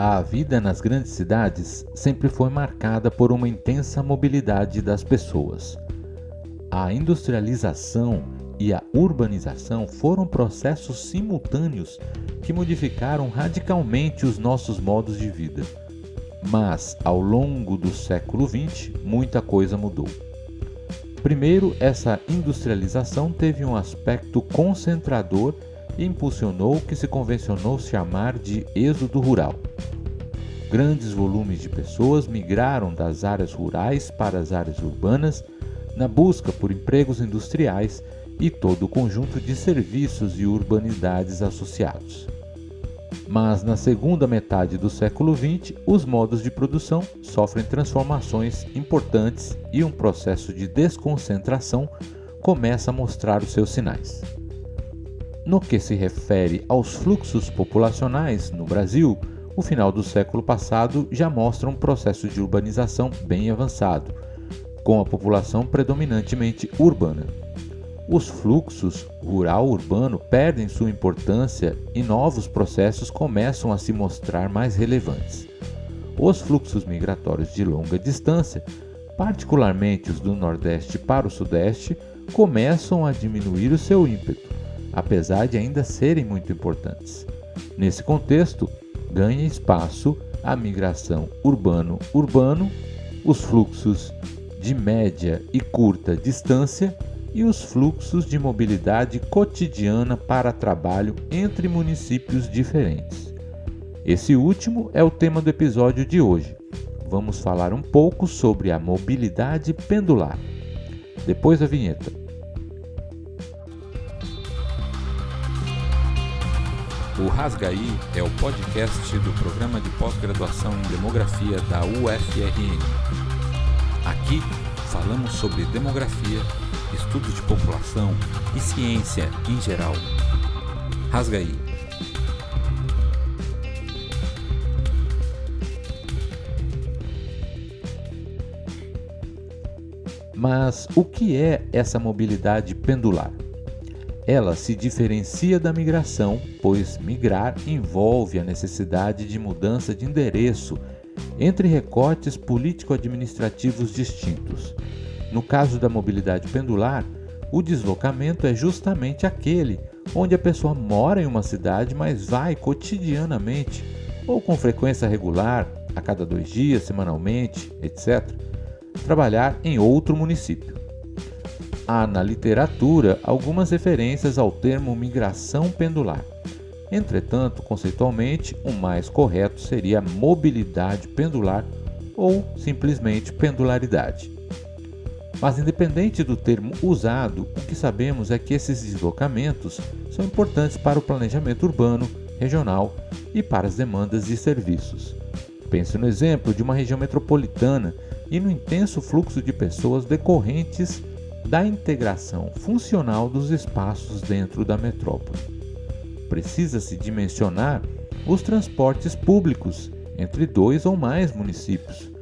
A vida nas grandes cidades sempre foi marcada por uma intensa mobilidade das pessoas. A industrialização e a urbanização foram processos simultâneos que modificaram radicalmente os nossos modos de vida. Mas, ao longo do século XX, muita coisa mudou. Primeiro, essa industrialização teve um aspecto concentrador impulsionou o que se convencionou chamar de êxodo rural. Grandes volumes de pessoas migraram das áreas rurais para as áreas urbanas na busca por empregos industriais e todo o conjunto de serviços e urbanidades associados. Mas na segunda metade do século XX, os modos de produção sofrem transformações importantes e um processo de desconcentração começa a mostrar os seus sinais. No que se refere aos fluxos populacionais no Brasil, o final do século passado já mostra um processo de urbanização bem avançado, com a população predominantemente urbana. Os fluxos rural-urbano perdem sua importância e novos processos começam a se mostrar mais relevantes. Os fluxos migratórios de longa distância, particularmente os do Nordeste para o Sudeste, começam a diminuir o seu ímpeto apesar de ainda serem muito importantes. Nesse contexto, ganha espaço a migração urbano-urbano, os fluxos de média e curta distância e os fluxos de mobilidade cotidiana para trabalho entre municípios diferentes. Esse último é o tema do episódio de hoje. Vamos falar um pouco sobre a mobilidade pendular. Depois da vinheta. O Rasgaí é o podcast do programa de pós-graduação em demografia da UFRN. Aqui falamos sobre demografia, estudos de população e ciência em geral. Rasgaí. Mas o que é essa mobilidade pendular? Ela se diferencia da migração, pois migrar envolve a necessidade de mudança de endereço entre recortes político-administrativos distintos. No caso da mobilidade pendular, o deslocamento é justamente aquele onde a pessoa mora em uma cidade, mas vai cotidianamente ou com frequência regular, a cada dois dias, semanalmente, etc., trabalhar em outro município há na literatura algumas referências ao termo migração pendular. Entretanto, conceitualmente, o mais correto seria mobilidade pendular ou simplesmente pendularidade. Mas, independente do termo usado, o que sabemos é que esses deslocamentos são importantes para o planejamento urbano, regional e para as demandas de serviços. Pense no exemplo de uma região metropolitana e no intenso fluxo de pessoas decorrentes da integração funcional dos espaços dentro da metrópole. Precisa-se dimensionar os transportes públicos entre dois ou mais municípios.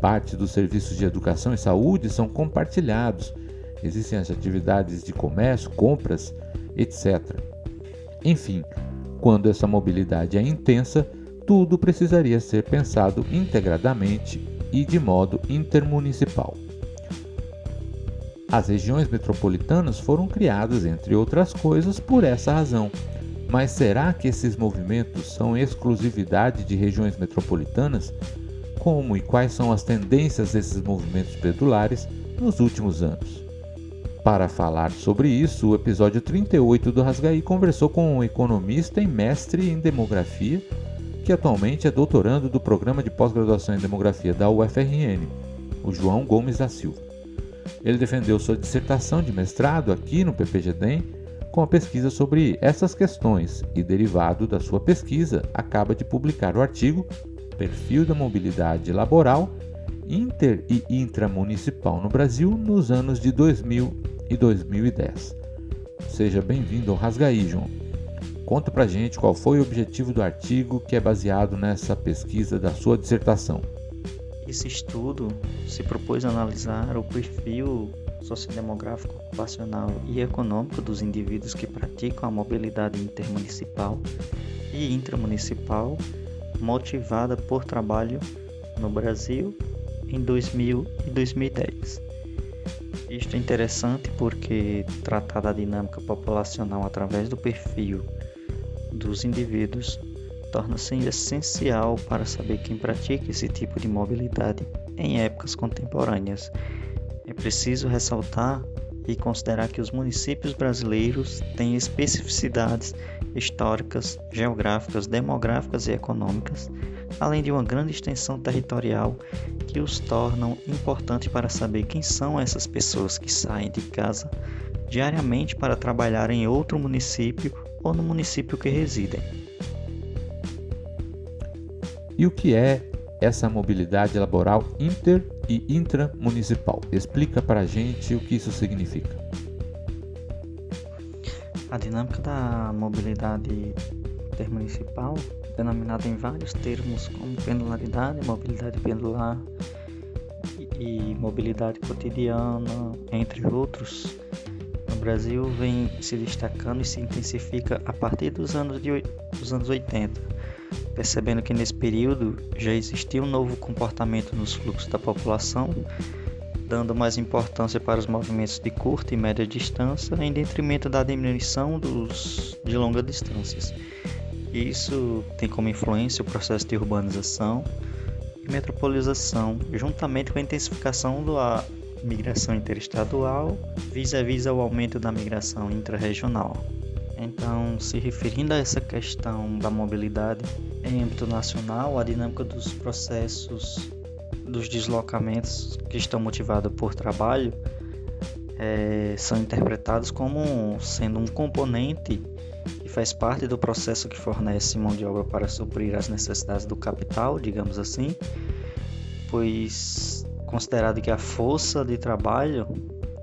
Parte dos serviços de educação e saúde são compartilhados. Existem as atividades de comércio, compras, etc. Enfim, quando essa mobilidade é intensa, tudo precisaria ser pensado integradamente e de modo intermunicipal. As regiões metropolitanas foram criadas, entre outras coisas, por essa razão. Mas será que esses movimentos são exclusividade de regiões metropolitanas? Como e quais são as tendências desses movimentos pendulares nos últimos anos? Para falar sobre isso, o episódio 38 do Rasgaí conversou com um economista e mestre em demografia, que atualmente é doutorando do programa de pós-graduação em demografia da UFRN, o João Gomes da Silva. Ele defendeu sua dissertação de mestrado aqui no PPGDEM com a pesquisa sobre essas questões e, derivado da sua pesquisa, acaba de publicar o artigo Perfil da Mobilidade Laboral Inter e Intramunicipal no Brasil nos anos de 2000 e 2010. Seja bem-vindo ao Rasgaí, João. Conta pra gente qual foi o objetivo do artigo que é baseado nessa pesquisa da sua dissertação. Esse estudo se propôs analisar o perfil sociodemográfico, ocupacional e econômico dos indivíduos que praticam a mobilidade intermunicipal e intramunicipal motivada por trabalho no Brasil em 2000 e 2010. Isto é interessante porque tratar da dinâmica populacional através do perfil dos indivíduos torna-se essencial para saber quem pratica esse tipo de mobilidade em épocas contemporâneas. É preciso ressaltar e considerar que os municípios brasileiros têm especificidades históricas, geográficas, demográficas e econômicas, além de uma grande extensão territorial que os tornam importantes para saber quem são essas pessoas que saem de casa diariamente para trabalhar em outro município ou no município que residem. E o que é essa mobilidade laboral inter e intramunicipal? Explica para a gente o que isso significa. A dinâmica da mobilidade intermunicipal, denominada em vários termos como pendularidade, mobilidade pendular e mobilidade cotidiana, entre outros, no Brasil vem se destacando e se intensifica a partir dos anos, de, dos anos 80, percebendo que nesse período já existia um novo comportamento nos fluxos da população dando mais importância para os movimentos de curta e média distância em detrimento da diminuição dos de longas distâncias. Isso tem como influência o processo de urbanização e metropolização, juntamente com a intensificação da migração interestadual vis-à-vis ao aumento da migração intrarregional. Então, se referindo a essa questão da mobilidade em âmbito nacional, a dinâmica dos processos dos deslocamentos que estão motivados por trabalho é, são interpretados como sendo um componente que faz parte do processo que fornece mão de obra para suprir as necessidades do capital, digamos assim, pois considerado que a força de trabalho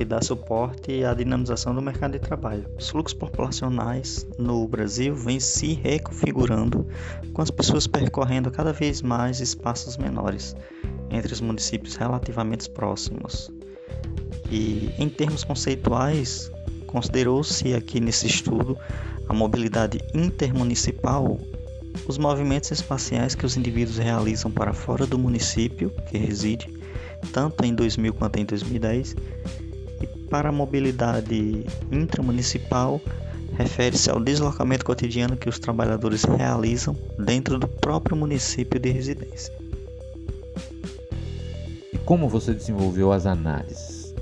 que dá suporte à dinamização do mercado de trabalho. Os fluxos populacionais no Brasil vêm se reconfigurando com as pessoas percorrendo cada vez mais espaços menores entre os municípios relativamente próximos. E em termos conceituais, considerou-se aqui nesse estudo a mobilidade intermunicipal, os movimentos espaciais que os indivíduos realizam para fora do município que reside, tanto em 2000 quanto em 2010, e para a mobilidade intramunicipal, refere-se ao deslocamento cotidiano que os trabalhadores realizam dentro do próprio município de residência como você desenvolveu as análises?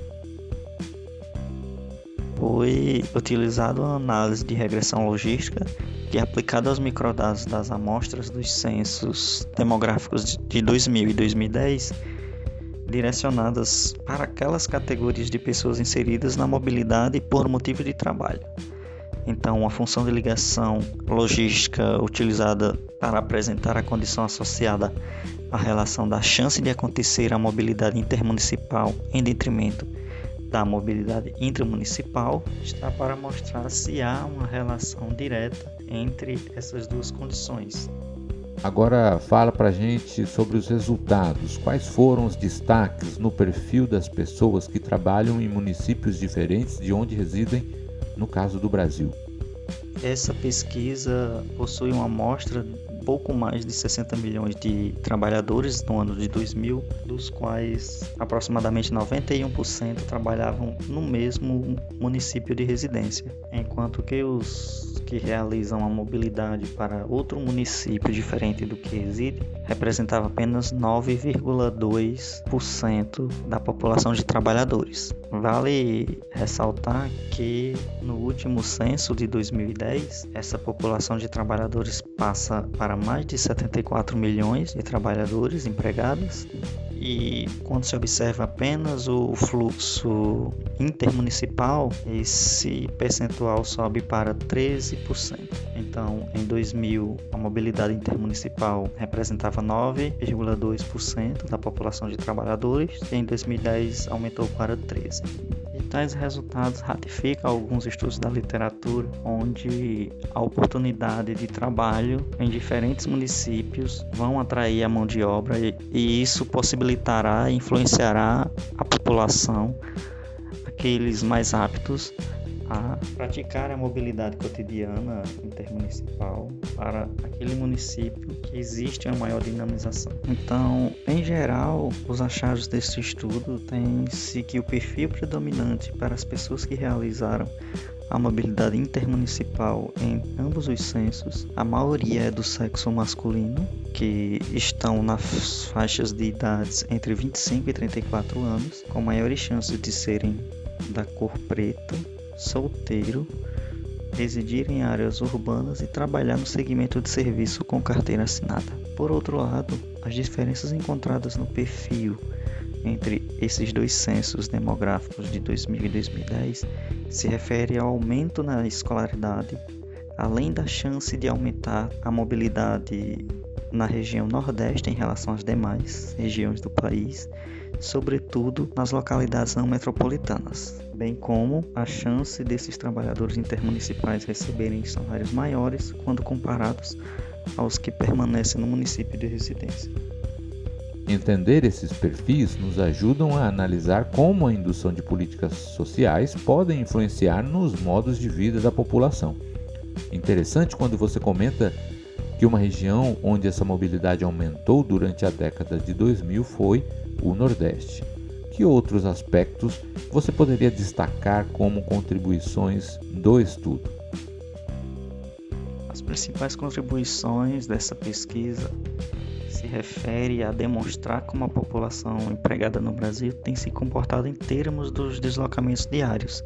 Foi utilizado a análise de regressão logística que é aplicada aos microdados das amostras dos censos demográficos de 2000 e 2010, direcionadas para aquelas categorias de pessoas inseridas na mobilidade por motivo de trabalho. Então, a função de ligação logística utilizada para apresentar a condição associada à relação da chance de acontecer a mobilidade intermunicipal em detrimento da mobilidade intramunicipal está para mostrar se há uma relação direta entre essas duas condições. Agora fala para gente sobre os resultados. Quais foram os destaques no perfil das pessoas que trabalham em municípios diferentes de onde residem no caso do Brasil. Essa pesquisa possui uma amostra pouco mais de 60 milhões de trabalhadores no ano de 2000, dos quais aproximadamente 91% trabalhavam no mesmo município de residência, enquanto que os que realizam a mobilidade para outro município diferente do que reside representava apenas 9,2% da população de trabalhadores. Vale ressaltar que no último censo de 2010, essa população de trabalhadores passa para mais de 74 milhões de trabalhadores empregados e quando se observa apenas o fluxo intermunicipal, esse percentual sobe para 13%. Então, em 2000, a mobilidade intermunicipal representava 9,2% da população de trabalhadores e em 2010 aumentou para 13%. Tais resultados ratificam alguns estudos da literatura, onde a oportunidade de trabalho em diferentes municípios vão atrair a mão de obra e, e isso possibilitará e influenciará a população, aqueles mais aptos, a praticar a mobilidade cotidiana intermunicipal para aquele município que existe uma maior dinamização. Então, em geral, os achados desse estudo têm-se que o perfil predominante para as pessoas que realizaram a mobilidade intermunicipal em ambos os censos, a maioria é do sexo masculino, que estão nas faixas de idades entre 25 e 34 anos, com maiores chances de serem da cor preta, solteiro, residir em áreas urbanas e trabalhar no segmento de serviço com carteira assinada. Por outro lado, as diferenças encontradas no perfil entre esses dois censos demográficos de 2000 e 2010 se refere ao aumento na escolaridade, além da chance de aumentar a mobilidade na região Nordeste em relação às demais regiões do país, sobretudo nas localidades não metropolitanas, bem como a chance desses trabalhadores intermunicipais receberem salários maiores quando comparados aos que permanecem no município de residência. Entender esses perfis nos ajudam a analisar como a indução de políticas sociais podem influenciar nos modos de vida da população. Interessante quando você comenta que uma região onde essa mobilidade aumentou durante a década de 2000 foi o Nordeste. Que outros aspectos você poderia destacar como contribuições do estudo? As principais contribuições dessa pesquisa se refere a demonstrar como a população empregada no Brasil tem se comportado em termos dos deslocamentos diários,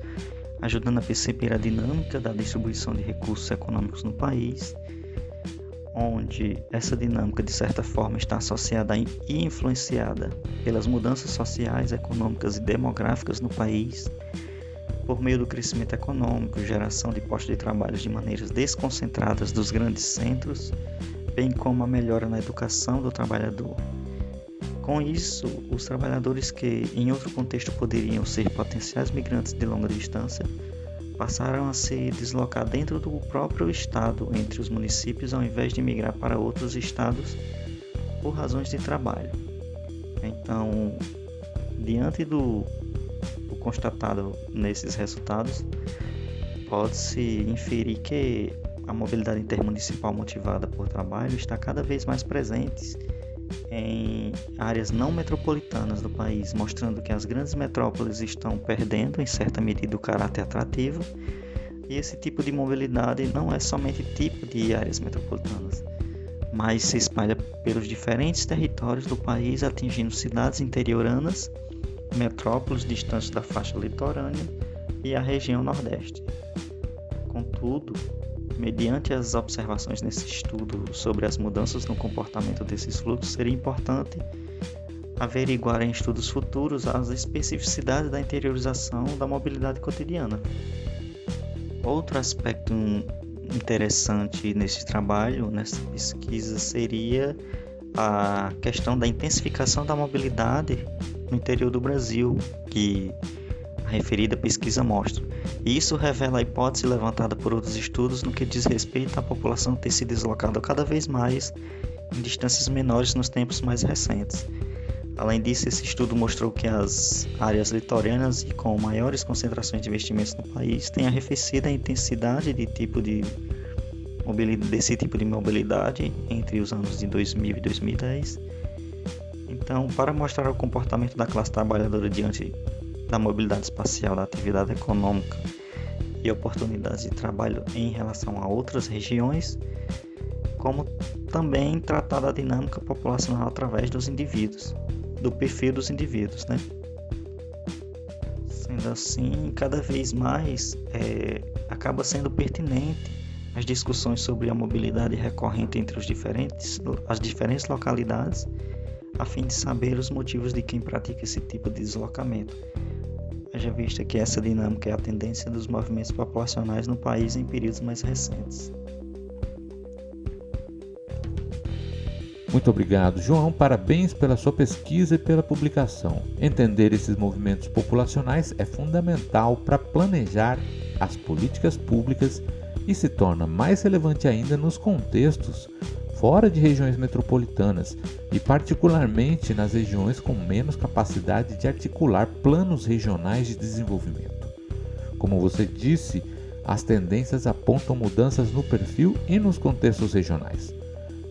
ajudando a perceber a dinâmica da distribuição de recursos econômicos no país, onde essa dinâmica de certa forma está associada e influenciada pelas mudanças sociais, econômicas e demográficas no país, por meio do crescimento econômico, geração de postos de trabalho de maneiras desconcentradas dos grandes centros, bem como a melhora na educação do trabalhador. Com isso, os trabalhadores que em outro contexto poderiam ser potenciais migrantes de longa distância passaram a se deslocar dentro do próprio estado entre os municípios ao invés de migrar para outros estados por razões de trabalho. Então, diante do, do constatado nesses resultados, pode-se inferir que a mobilidade intermunicipal motivada por trabalho está cada vez mais presente em áreas não metropolitanas do país, mostrando que as grandes metrópoles estão perdendo, em certa medida, o caráter atrativo. E esse tipo de mobilidade não é somente tipo de áreas metropolitanas, mas se espalha pelos diferentes territórios do país, atingindo cidades interioranas, metrópoles distantes da faixa litorânea e a região Nordeste. Contudo, Mediante as observações nesse estudo sobre as mudanças no comportamento desses fluxos, seria importante averiguar em estudos futuros as especificidades da interiorização da mobilidade cotidiana. Outro aspecto interessante nesse trabalho, nessa pesquisa, seria a questão da intensificação da mobilidade no interior do Brasil, que referida pesquisa mostra. E isso revela a hipótese levantada por outros estudos no que diz respeito à população ter se deslocado cada vez mais em distâncias menores nos tempos mais recentes. Além disso, esse estudo mostrou que as áreas litorâneas e com maiores concentrações de investimentos no país têm arrefecido a intensidade de tipo de desse tipo de mobilidade entre os anos de 2000 e 2010. Então, para mostrar o comportamento da classe trabalhadora diante da mobilidade espacial, da atividade econômica e oportunidades de trabalho em relação a outras regiões, como também tratar da dinâmica populacional através dos indivíduos, do perfil dos indivíduos, né? Sendo assim, cada vez mais é, acaba sendo pertinente as discussões sobre a mobilidade recorrente entre os diferentes, as diferentes localidades, a fim de saber os motivos de quem pratica esse tipo de deslocamento haja vista que essa dinâmica é a tendência dos movimentos populacionais no país em períodos mais recentes. Muito obrigado, João. Parabéns pela sua pesquisa e pela publicação. Entender esses movimentos populacionais é fundamental para planejar as políticas públicas e se torna mais relevante ainda nos contextos fora de regiões metropolitanas e, particularmente, nas regiões com menos capacidade de articular planos regionais de desenvolvimento. Como você disse, as tendências apontam mudanças no perfil e nos contextos regionais.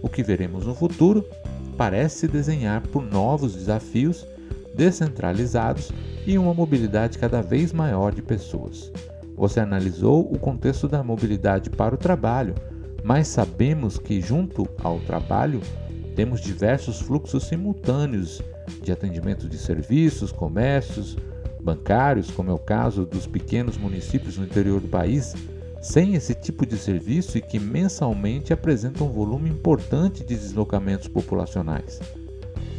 O que veremos no futuro parece desenhar por novos desafios descentralizados e uma mobilidade cada vez maior de pessoas. Você analisou o contexto da mobilidade para o trabalho, mas sabemos que, junto ao trabalho, temos diversos fluxos simultâneos de atendimento de serviços, comércios, bancários, como é o caso dos pequenos municípios no interior do país, sem esse tipo de serviço e que mensalmente apresentam um volume importante de deslocamentos populacionais.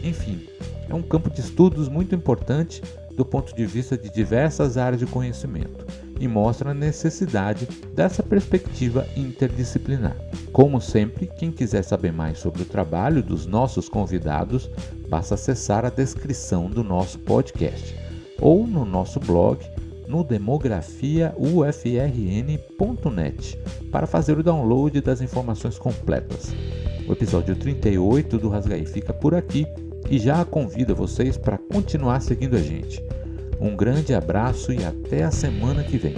Enfim, é um campo de estudos muito importante do ponto de vista de diversas áreas de conhecimento e mostra a necessidade dessa perspectiva interdisciplinar. Como sempre, quem quiser saber mais sobre o trabalho dos nossos convidados, basta acessar a descrição do nosso podcast ou no nosso blog no demografiaufrn.net para fazer o download das informações completas. O episódio 38 do Rasgaí fica por aqui e já convido vocês para continuar seguindo a gente. Um grande abraço e até a semana que vem.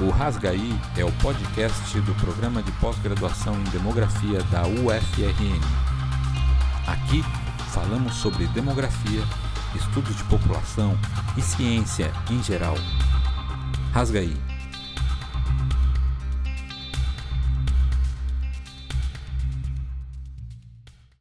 O Rasgaí é o podcast do programa de pós-graduação em demografia da UFRN. Aqui falamos sobre demografia, estudos de população e ciência em geral. Rasgaí